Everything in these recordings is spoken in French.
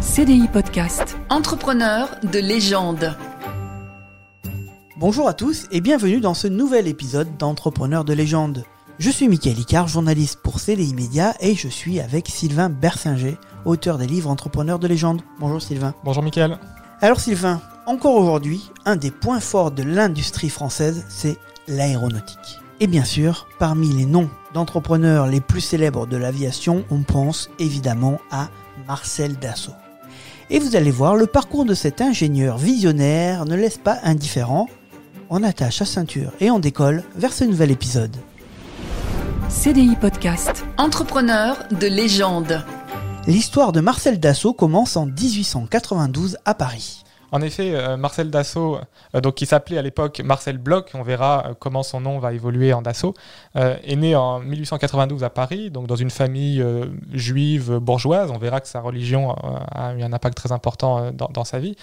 CDI Podcast. Entrepreneur de légende. Bonjour à tous et bienvenue dans ce nouvel épisode d'Entrepreneur de légende. Je suis Mickaël Icard, journaliste pour CDI Média et je suis avec Sylvain Bersinger, auteur des livres Entrepreneurs de légende. Bonjour Sylvain. Bonjour Mickaël. Alors Sylvain, encore aujourd'hui, un des points forts de l'industrie française, c'est l'aéronautique. Et bien sûr, parmi les noms d'entrepreneurs les plus célèbres de l'aviation, on pense évidemment à Marcel Dassault. Et vous allez voir, le parcours de cet ingénieur visionnaire ne laisse pas indifférent. On attache sa ceinture et on décolle vers ce nouvel épisode. CDI Podcast. Entrepreneur de légende. L'histoire de Marcel Dassault commence en 1892 à Paris. En effet, euh, Marcel Dassault, euh, donc qui s'appelait à l'époque Marcel Bloch, on verra euh, comment son nom va évoluer en Dassault, est né en 1892 à Paris, donc dans une famille juive bourgeoise. On verra que sa religion a eu un impact très important dans, sa vie.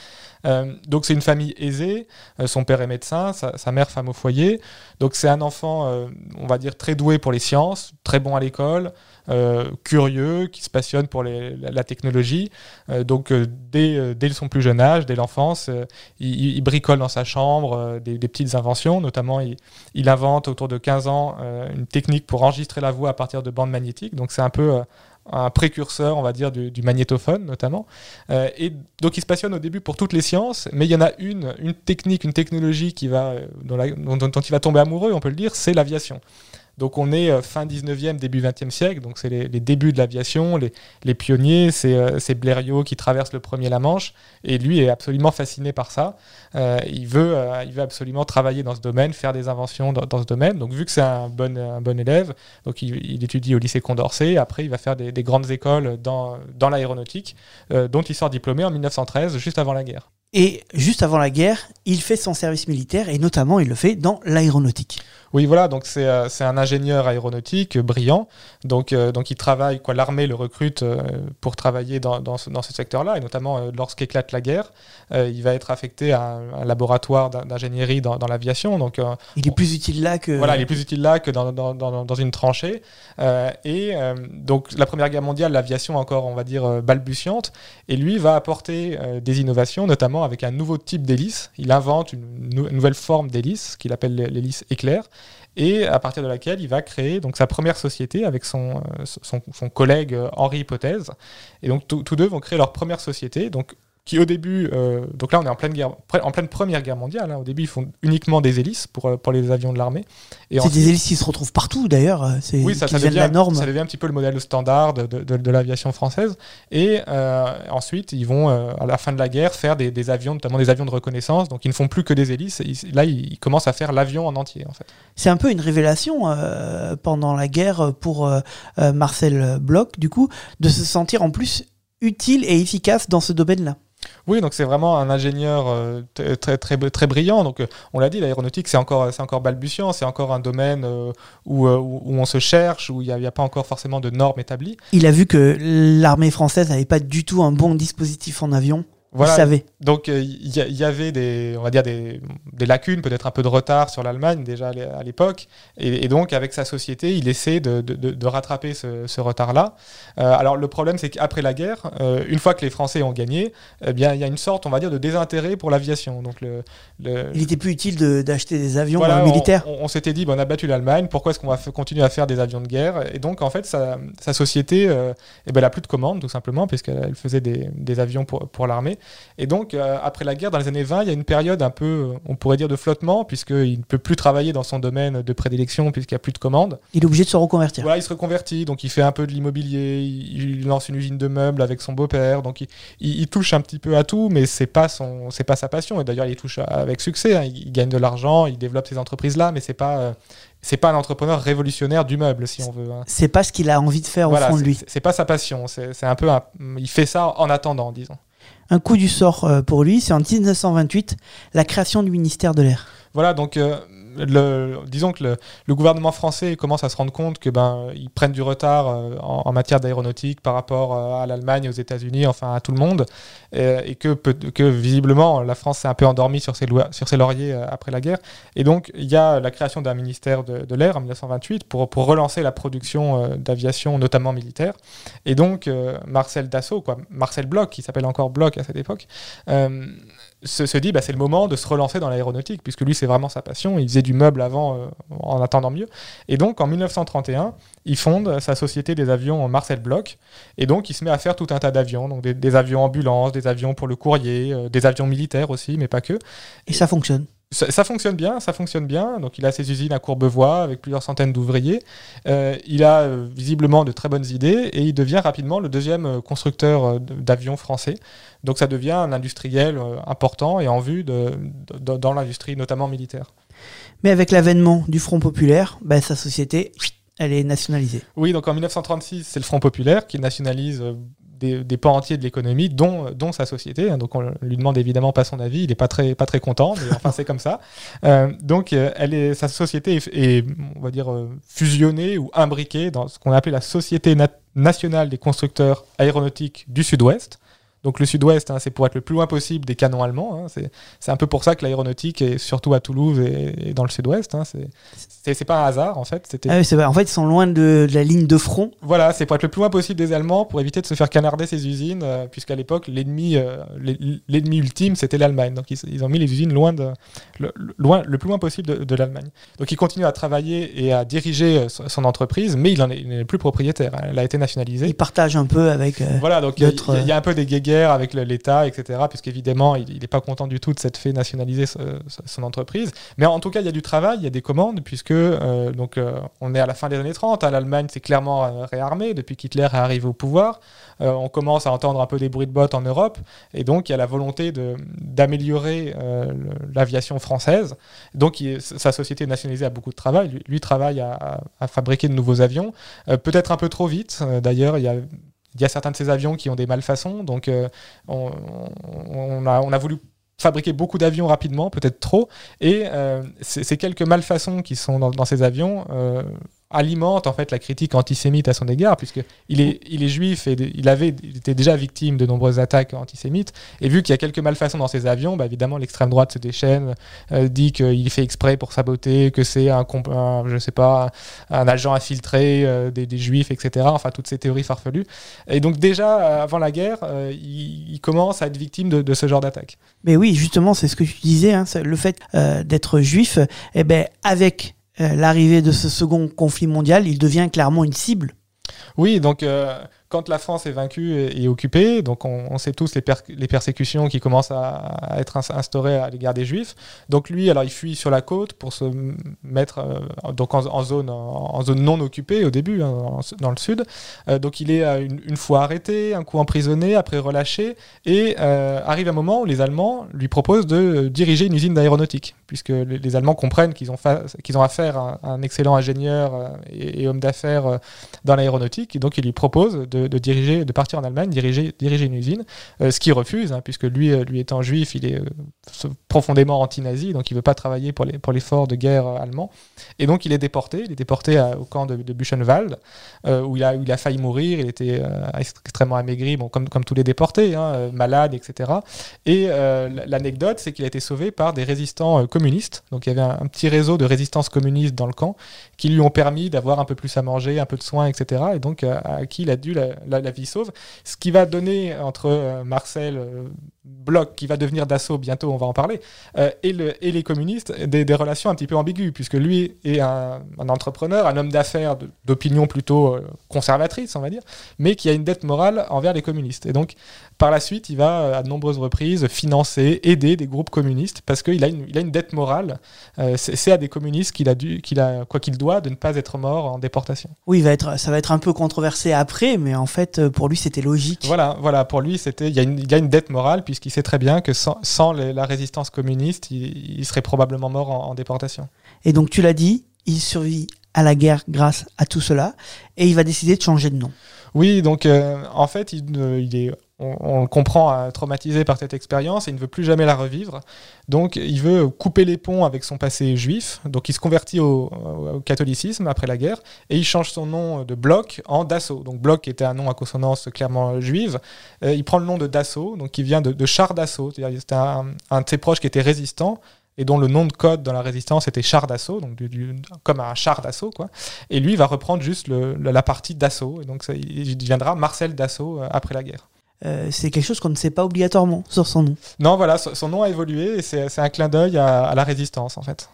donc c'est une famille aisée. son père est médecin, sa, sa, mère femme au foyer. Donc c'est un enfant, on va dire très doué pour les sciences, très bon à l'école. Euh, curieux, qui se passionne pour la, technologie. Euh, donc euh, dès, dès, son plus jeune âge, dès l'enfance, il, bricole dans sa chambre des, petites inventions. Notamment, il, invente autour de 15 ans une technique pour enregistrer la voix à partir de bandes magnétiques. Donc c'est un peu un précurseur, on va dire, du, magnétophone notamment. et donc il se passionne au début pour toutes les sciences, mais il y en a une, une technique, une technologie qui va, dont, dont il va tomber amoureux, on peut le dire, c'est l'aviation. Donc on est euh, fin 19e, début 20e siècle, donc c'est les, débuts de l'aviation, les, pionniers, euh, c'est Blériot qui traverse le premier la Manche, et lui est absolument fasciné par ça. Euh, il, veut, il veut absolument travailler dans ce domaine, faire des inventions dans, ce domaine. Donc vu que c'est un bon, un bon élève, donc il, étudie au lycée Condorcet, après il va faire des, grandes écoles dans, dans l'aéronautique, dont il sort diplômé en 1913, juste avant la guerre. Et juste avant la guerre, il fait son service militaire et notamment il le fait dans l'aéronautique. Oui, voilà, donc c'est euh, un ingénieur aéronautique euh, brillant. Donc, euh, donc il travaille, quoi, l'armée le recrute pour travailler dans, dans ce, secteur-là, et notamment lorsqu'éclate la guerre, il va être affecté à un, laboratoire d'ingénierie dans, l'aviation. Donc, il est plus utile là que. Voilà, il est plus utile là que dans, dans une tranchée. et donc la Première Guerre mondiale, l'aviation encore, on va dire, balbutiante, et lui va apporter des innovations, notamment avec un nouveau type d'hélice. Il invente une, nouvelle forme d'hélice qu'il appelle l'hélice éclair et à partir de laquelle il va créer sa première société avec son, euh, collègue euh, Henri Hypothèse. Et donc tous deux vont créer leur première société. Donc qui au début, euh, donc là on est en pleine, guerre, en pleine première guerre mondiale, hein. au début ils font uniquement des hélices pour, euh, pour les avions de l'armée. C'est des hélices qui se retrouvent partout d'ailleurs, euh, c'est oui, ça, ça devient, la norme. Ça devient un petit peu le modèle standard de, de, de, l'aviation française. Et ensuite ils vont à la fin de la guerre faire des, des, avions, notamment des avions de reconnaissance, donc ils ne font plus que des hélices, là ils, commencent à faire l'avion en entier en fait. C'est un peu une révélation pendant la guerre pour Marcel Bloch du coup, de se sentir en plus utile et efficace dans ce domaine-là. Oui, donc c'est vraiment un ingénieur euh, très, très, très, brillant. Donc, euh, on l'a dit, l'aéronautique, c'est encore, encore balbutiant, c'est encore un domaine euh, où, où, on se cherche, où il n'y a, pas encore forcément de normes établies. Il a vu que l'armée française n'avait pas du tout un bon dispositif en avion. Voilà. Donc il y, avait des, on va dire des, des lacunes, peut-être un peu de retard sur l'Allemagne déjà à l'époque, et, donc avec sa société, il essaie de, de, de rattraper ce, ce retard-là. Euh, alors le problème, c'est qu'après la guerre, euh, une fois que les Français ont gagné, eh bien il y a une sorte, on va dire, de désintérêt pour l'aviation. Donc le, il était plus utile d'acheter des avions euh, militaires. On, s'était dit, bon, on a battu l'Allemagne, pourquoi est-ce qu'on va continuer à faire des avions de guerre? Et donc en fait, sa, sa société, eh ben, elle n'a plus de commandes tout simplement, puisqu'elle faisait des, des avions pour, pour l'armée. Et donc, euh, après la guerre, dans les années 20, il y a une période un peu, on pourrait dire, de flottement, puisqu'il ne peut plus travailler dans son domaine de prédilection, puisqu'il n'y a plus de commandes. Il est obligé de se reconvertir. Voilà, il se reconvertit, donc il fait un peu de l'immobilier, il, lance une usine de meubles avec son beau-père, donc il, touche un petit peu à tout, mais c'est pas son, c'est pas sa passion. Et d'ailleurs, il touche avec succès, hein. il, gagne de l'argent, il développe ses entreprises-là, mais c'est pas, euh, c'est pas un entrepreneur révolutionnaire du meuble, si on veut. Hein. C'est pas ce qu'il a envie de faire au fond de lui. C'est pas sa passion. C'est un peu, il fait ça en attendant, disons un coup du sort euh, pour lui, c'est en 1928 la création du ministère de l'air. Voilà, donc euh, disons que le, gouvernement français commence à se rendre compte que ben ils prennent du retard euh, en, matière d'aéronautique par rapport euh, à l'Allemagne, aux États-Unis, enfin à tout le monde, et, que, que visiblement la France s'est un peu endormie sur ses, sur ses lauriers après la guerre. Et donc il y a la création d'un ministère de, de l'air en 1928 pour, pour relancer la production d'aviation, notamment militaire. Et donc Marcel Dassault, quoi, Marcel Bloch, qui s'appelle encore Bloch à cette époque, se, se, dit bah, c'est le moment de se relancer dans l'aéronautique, puisque lui c'est vraiment sa passion, il faisait du meuble avant euh, en attendant mieux. Et donc en 1931, il fonde sa société des avions Marcel Bloch, et donc il se met à faire tout un tas d'avions, donc des, avions ambulances, des avions pour le courrier, euh, des avions militaires aussi, mais pas que. Et ça fonctionne ça, fonctionne bien, ça fonctionne bien. Donc il a ses usines à Courbevoie avec plusieurs centaines d'ouvriers. Euh, il a euh, visiblement de très bonnes idées et il devient rapidement le deuxième euh, constructeur d'avions français. Donc ça devient un industriel important et en vue dans l'industrie, notamment militaire. Mais avec l'avènement du Front populaire, bah, sa société, elle est nationalisée. Oui, donc en 1936, c'est le Front populaire qui nationalise des, des, pans entiers de l'économie, dont, dont sa société. Donc on lui demande évidemment pas son avis, il n'est pas très, pas très content, mais enfin c'est comme ça. Euh, donc elle est, sa société est, on va dire, fusionnée ou imbriquée dans ce qu'on appelait la Société na nationale des constructeurs aéronautiques du Sud-Ouest. Donc le sud-ouest, hein, c'est pour être le plus loin possible des canons allemands. Hein. C'est un peu pour ça que l'aéronautique est surtout à Toulouse et, et dans le sud-ouest. Hein. C'est pas un hasard en fait. Ah oui, en fait, ils sont loin de, de, la ligne de front. Voilà, c'est pour être le plus loin possible des Allemands pour éviter de se faire canarder ces usines, euh, puisqu'à l'époque l'ennemi euh, l'ennemi ultime c'était l'Allemagne. Donc ils, ils, ont mis les usines loin de le, loin le plus loin possible de, de l'Allemagne. Donc il continue à travailler et à diriger euh, son entreprise, mais il n'est plus propriétaire. Elle a été nationalisée. Il partage un peu avec. Euh, voilà, donc il y, y, a un peu des guéguerres avec l'État, etc. Puisqu'évidemment, il n'est pas content du tout de cette fait nationaliser son entreprise. Mais en tout cas, il y a du travail, il y a des commandes, puisque euh, donc, euh, on est à la fin des années 30. Hein, L'Allemagne s'est clairement euh, réarmée depuis qu'Hitler est arrivé au pouvoir. On commence à entendre un peu des bruits de bottes en Europe. Et donc, il y a la volonté d'améliorer l'aviation française. Donc, sa société nationalisée a beaucoup de travail. Lui, travaille à, à, fabriquer de nouveaux avions. Peut-être un peu trop vite. D'ailleurs, il y a il y a certains de ces avions qui ont des malfaçons, donc euh, on, a, voulu fabriquer beaucoup d'avions rapidement, peut-être trop, et euh, ces quelques malfaçons qui sont dans, dans ces avions euh, alimente en fait la critique antisémite à son égard puisque il est il est juif et il avait il était déjà victime de nombreuses attaques antisémites. Et vu qu'il y a quelques malfaçons dans ses avions bah évidemment l'extrême droite se déchaîne euh, dit qu'il fait exprès pour saboter que c'est un, un, je sais pas un, agent infiltré euh, des, des, juifs etc enfin toutes ces théories farfelues. Et donc déjà euh, avant la guerre euh, il, il, commence à être victime de, de ce genre d'attaque. Mais oui justement c'est ce que tu disais hein, le fait euh, d'être juif et eh ben avec l'arrivée de ce second conflit mondial, il devient clairement une cible. Oui, donc euh, quand la France est vaincue et, occupée, donc on, sait tous les, per les persécutions qui commencent à, être instaurées à l'égard des Juifs. Donc lui, alors il fuit sur la côte pour se mettre euh, donc en, zone non occupée au début, hein, dans le sud. Euh, donc il est euh, une, fois arrêté, un coup emprisonné, après relâché, et arrive un moment où les Allemands lui proposent de diriger une usine d'aéronautique, puisque les, Allemands comprennent qu'ils ont, affaire à un excellent ingénieur et, et homme d'affaires dans l'aéronautique, et donc il lui propose de de, diriger, de partir en Allemagne, diriger, diriger une usine, euh, ce qu'il refuse, hein, puisque lui, euh, lui étant juif, il est euh, profondément anti-nazi, donc il veut pas travailler pour les pour l'effort de guerre allemand, et donc il est déporté, il est déporté au camp de, Buchenwald, où il a où il a failli mourir, il était extrêmement amaigri, bon comme comme tous les déportés, hein, malade, etc. Et l'anecdote, c'est qu'il a été sauvé par des résistants communistes, donc il y avait un, petit réseau de résistance communiste dans le camp qui lui ont permis d'avoir un peu plus à manger, un peu de soins, etc. Et donc à qui il a dû la, la, vie sauve. Ce qui va donner entre euh, Marcel euh, Bloch, qui va devenir d'assaut bientôt, on va en parler, euh, et, le, et, les communistes, des, relations un petit peu ambiguës, puisque lui est un, entrepreneur, un homme d'affaires d'opinion plutôt conservatrice, on va dire, mais qui a une dette morale envers les communistes. Et donc, par la suite, il va à de nombreuses reprises financer, aider des groupes communistes, parce qu'il a, une, il a une dette morale. C'est à des communistes qu'il a, dû, qu'il a quoi qu'il doit de ne pas être mort en déportation. Oui, il va être, ça va être un peu controversé après, mais en fait, pour lui, c'était logique. Voilà, voilà, pour lui, c'était, il y, a une, il y a une dette morale, puisqu'il sait très bien que sans, sans les, la résistance communiste, il, il, serait probablement mort en, en déportation. Et donc, tu l'as dit, il survit à la guerre grâce à tout cela, et il va décider de changer de nom. Oui, donc euh, en fait, il, euh, il, est on, le comprend euh, traumatisé par cette expérience et il ne veut plus jamais la revivre. Donc il veut couper les ponts avec son passé juif. Donc il se convertit au, catholicisme après la guerre et il change son nom de Bloch en Dassault. Donc Bloch était un nom à consonance clairement juive. Euh, il prend le nom de Dassault, donc qui vient de, char d'assaut. C'était un, un, de ses proches qui était résistant et dont le nom de code dans la résistance était char d'assaut, donc comme un char d'assaut, quoi. Et lui va reprendre juste la partie d'assaut, et donc ça, il deviendra Marcel d'assaut euh, après la guerre. Euh, c'est quelque chose qu'on ne sait pas obligatoirement sur son nom. Non, voilà, son, nom a évolué et c'est un clin d'œil à, la résistance en fait.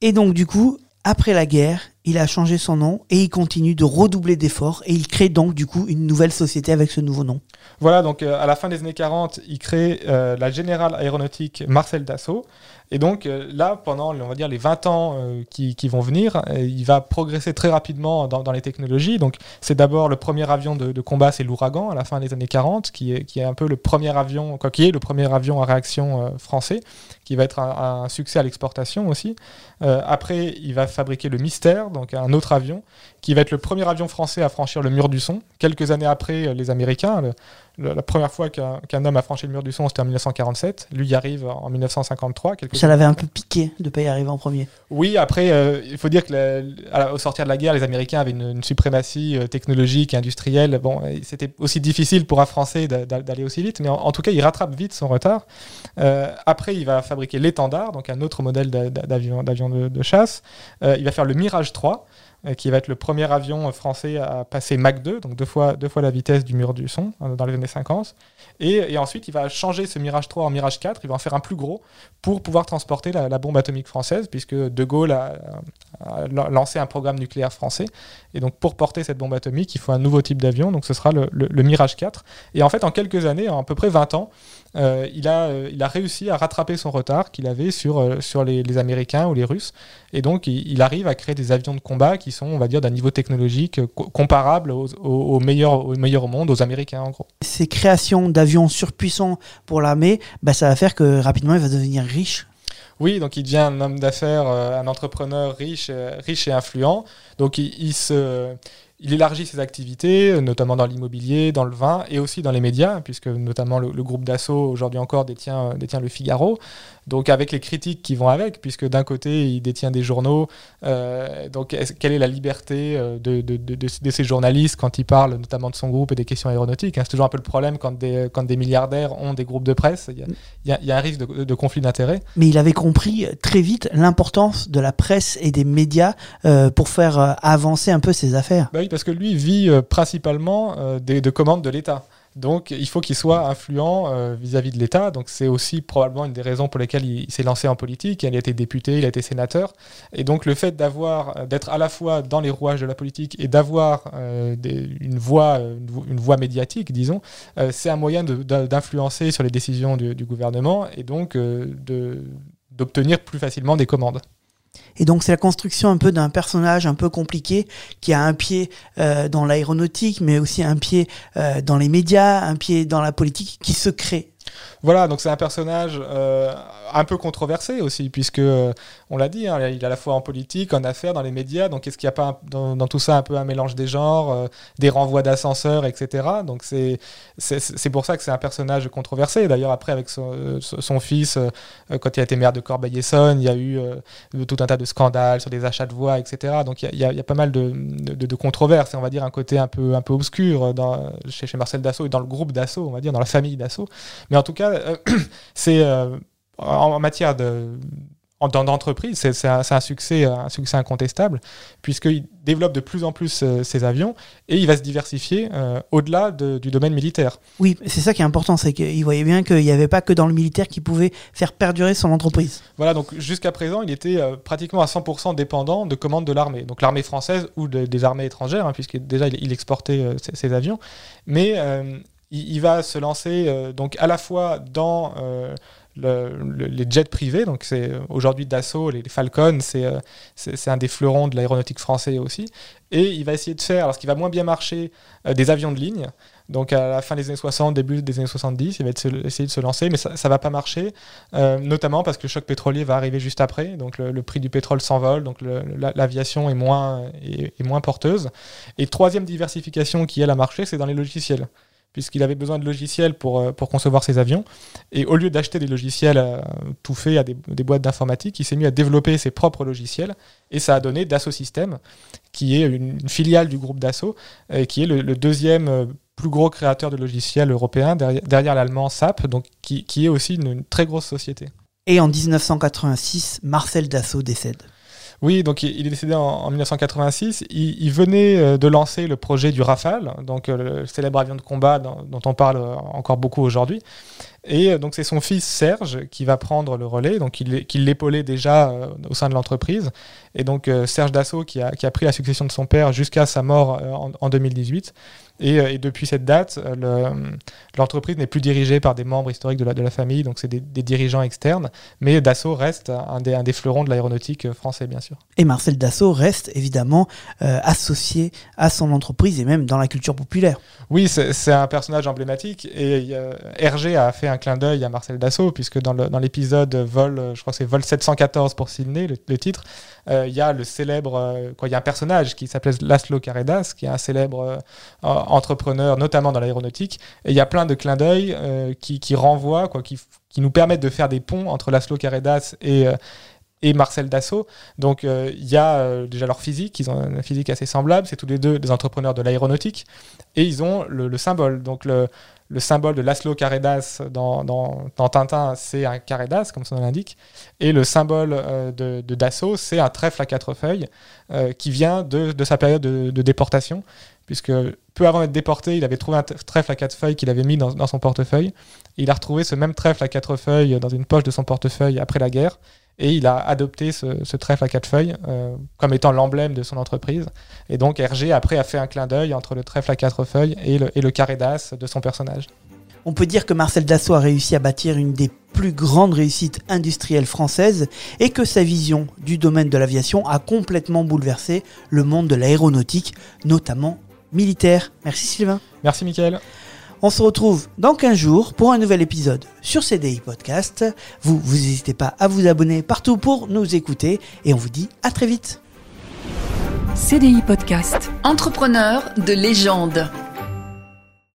Et donc du coup, après la guerre, il a changé son nom et il continue de redoubler d'efforts et il crée donc du coup une nouvelle société avec ce nouveau nom. Voilà, donc euh, à la fin des années 40, il crée euh, la Générale Aéronautique Marcel Dassault et donc euh, là, pendant on va dire les 20 ans euh, qui, vont venir, euh, il va progresser très rapidement dans, les technologies. Donc c'est d'abord le premier avion de, combat, c'est l'Ouragan à la fin des années 40, qui est, un peu le premier avion, quoi, le premier avion à réaction français, qui va être un, succès à l'exportation aussi. après, il va fabriquer le Mystère, donc un autre avion, qui va être le premier avion français à franchir le mur du son. Quelques années après, les Américains, la première fois qu'un homme a franchi le mur du son, c'était en 1947. Lui y arrive en 1953. Ça l'avait un peu piqué de ne pas y arriver en premier. Oui, après, euh, il faut dire qu'au sortir de la guerre, les Américains avaient une, suprématie euh, technologique et industrielle. Bon, c'était aussi difficile pour un Français d'aller aussi vite, mais en, tout cas, il rattrape vite son retard. Euh, après, il va fabriquer l'étendard, donc un autre modèle d'avion de, de, chasse. il va faire le Mirage 3. Euh, qui va être le premier avion français à passer Mach 2, donc deux fois, deux fois la vitesse du mur du son euh, dans les années 50. Et, ensuite, il va changer ce Mirage 3 en Mirage 4, il va en faire un plus gros pour pouvoir transporter la, bombe atomique française, puisque De Gaulle a, lancé un programme nucléaire français. Et donc, pour porter cette bombe atomique, il faut un nouveau type d'avion, donc ce sera le, le, Mirage 4. Et en fait, en quelques années, en à peu près 20 ans, euh, il, a, il a réussi à rattraper son retard qu'il avait sur, sur les, les, Américains ou les Russes. Et donc, il, arrive à créer des avions de combat qui sont, on va dire, d'un niveau technologique comparable aux, meilleurs, aux meilleurs au monde, aux Américains en gros. Ces créations d'avions surpuissants pour l'armée, bah, ça va faire que rapidement, il va devenir riche. Oui, donc il devient un homme d'affaires, euh, un entrepreneur riche, euh, riche et influent. Donc il se il élargit ses activités, notamment dans l'immobilier, dans le vin et aussi dans les médias, puisque notamment le, groupe Dassault aujourd'hui encore détient, détient le Figaro. Donc avec les critiques qui vont avec, puisque d'un côté il détient des journaux, euh, donc quelle est la liberté euh, de, de, de, de, ces journalistes quand ils parlent notamment de son groupe et des questions aéronautiques hein? C'est toujours un peu le problème quand des, quand des milliardaires ont des groupes de presse, il y a, y a, un risque de, conflit d'intérêts. Mais il avait compris très vite l'importance de la presse et des médias euh, pour faire avancer un peu ses affaires. Bah parce que lui vit principalement euh, de commandes de l'État. Donc il faut qu'il soit influent euh, vis-à-vis de l'État. Donc c'est aussi probablement une des raisons pour lesquelles il, s'est lancé en politique. Il a été député, il a été sénateur. Et donc le fait d'avoir, d'être à la fois dans les rouages de la politique et d'avoir une voix, une, voix médiatique, disons, c'est un moyen d'influencer sur les décisions du, du gouvernement et donc d'obtenir plus facilement des commandes. Et donc c'est la construction un peu d'un personnage un peu compliqué qui a un pied euh, dans l'aéronautique, mais aussi un pied euh, dans les médias, un pied dans la politique, qui se crée voilà, donc c'est un personnage euh, un peu controversé aussi, puisque euh, on l'a dit, hein, il est à la fois en politique, en affaires, dans les médias. Donc est-ce qu'il n'y a pas dans, tout ça un peu un mélange des genres, euh, des renvois d'ascenseurs, etc. Donc c'est pour ça que c'est un personnage controversé. D'ailleurs après avec son, fils, quand il a été maire de Corbeil-Essonne, il y a eu tout un tas de scandales sur des achats de voix, etc. Donc il y, a, pas mal de, de, controverses, et on va dire un côté un peu un peu obscur chez, Marcel Dassault et dans le groupe Dassault, on va dire dans la famille Dassault. Mais cas, euh, c'est euh, en matière de d'entreprise, c'est un, succès, un succès incontestable, puisqu'il développe de plus en plus euh, ses avions et il va se diversifier au-delà du domaine militaire. Oui, c'est ça qui est important, c'est qu'il voyait bien qu'il n'y avait pas que dans le militaire qu'il pouvait faire perdurer son entreprise. Voilà, donc jusqu'à présent, il était pratiquement à 100% dépendant de commandes de l'armée, donc l'armée française ou des armées étrangères, hein, puisque déjà il, exportait ses, avions, mais il, va se lancer euh, donc à la fois dans euh, les jets privés, donc c'est aujourd'hui Dassault, les, Falcon, euh, c'est un des fleurons de l'aéronautique français aussi, et il va essayer de faire, alors ce qui va moins bien marcher, des avions de ligne, donc à la fin des années 60, début des années 70, il va essayer de se lancer, mais ça ne va pas marcher, notamment parce que le choc pétrolier va arriver juste après, donc le, prix du pétrole s'envole, donc l'aviation est, moins, est, moins porteuse. Et troisième diversification qui, elle, a marché, c'est dans les logiciels puisqu'il avait besoin de logiciels pour, euh, pour concevoir ses avions. Et au lieu d'acheter des logiciels euh, tout faits à des, des boîtes d'informatique, il s'est mis à développer ses propres logiciels. Et ça a donné Dassault Systèmes, qui est une, filiale du groupe Dassault, et qui est le, deuxième euh, plus gros créateur de logiciels européen, derrière, l'allemand SAP, donc qui, qui est aussi une très grosse société. Et en 1986, Marcel Dassault décède. Oui, donc il est décédé en, en 1986. Il, venait euh, de lancer le projet du Rafale, donc euh, le célèbre avion de combat dont, on parle euh, encore beaucoup aujourd'hui. Et donc c'est son fils Serge qui va prendre le relais, donc il, qui l'épaulait déjà au sein de l'entreprise. Et donc Serge Dassault qui a, pris la succession de son père jusqu'à sa mort en, en 2018. Et, euh, et depuis cette date, euh, le- l'entreprise n'est plus dirigée par des membres historiques de la, de la famille, donc c'est des, des dirigeants externes. Mais Dassault reste un des, un des fleurons de l'aéronautique euh, français, bien sûr. Et Marcel Dassault reste évidemment euh, associé à son entreprise et même dans la culture populaire. Oui, c'est un personnage emblématique et euh, Hergé a fait un clin d'œil à Marcel Dassault puisque dans l'épisode Vol, je crois que c'est Vol 714 pour Sydney, le, le titre, euh, il y a le célèbre, quoi, il y a un personnage qui s'appelle Laszlo Carredas, qui est un célèbre euh, en- entrepreneur, notamment dans l'aéronautique, et il y a plein de clins d'œil euh, qui, renvoient, quoi, qui, nous permettent de faire des ponts entre Laszlo Carredas et euh, et Marcel Dassault. Donc euh, il y a déjà leur physique, ils ont une physique assez semblable, c'est tous les deux des entrepreneurs de l'aéronautique, et ils ont le, le symbole. Donc le, le symbole de Laszlo Carredas dans, Tintin, c'est un Carredas, comme son nom l'indique, et le symbole de, Dassault, c'est un trèfle à quatre feuilles qui vient de, sa période de, de déportation, puisque peu avant d'être déporté, il avait trouvé un trèfle à quatre feuilles qu'il avait mis dans, son portefeuille. Il a retrouvé ce même trèfle à quatre feuilles dans une poche de son portefeuille après la guerre. Et il a adopté ce, ce trèfle à quatre feuilles euh, comme étant l'emblème de son entreprise. Et donc Hergé, après, a fait un clin d'œil entre le trèfle à quatre feuilles et le, et le carré d'as de son personnage. On peut dire que Marcel Dassault a réussi à bâtir une des plus grandes réussites industrielles françaises et que sa vision du domaine de l'aviation a complètement bouleversé le monde de l'aéronautique, notamment militaire. Merci Sylvain. Merci, Mickaël. On se retrouve dans 15 jours pour un nouvel épisode sur CDI Podcast. Vous, vous n'hésitez pas à vous abonner partout pour nous écouter et on vous dit à très vite. CDI Podcast. Entrepreneur de légende.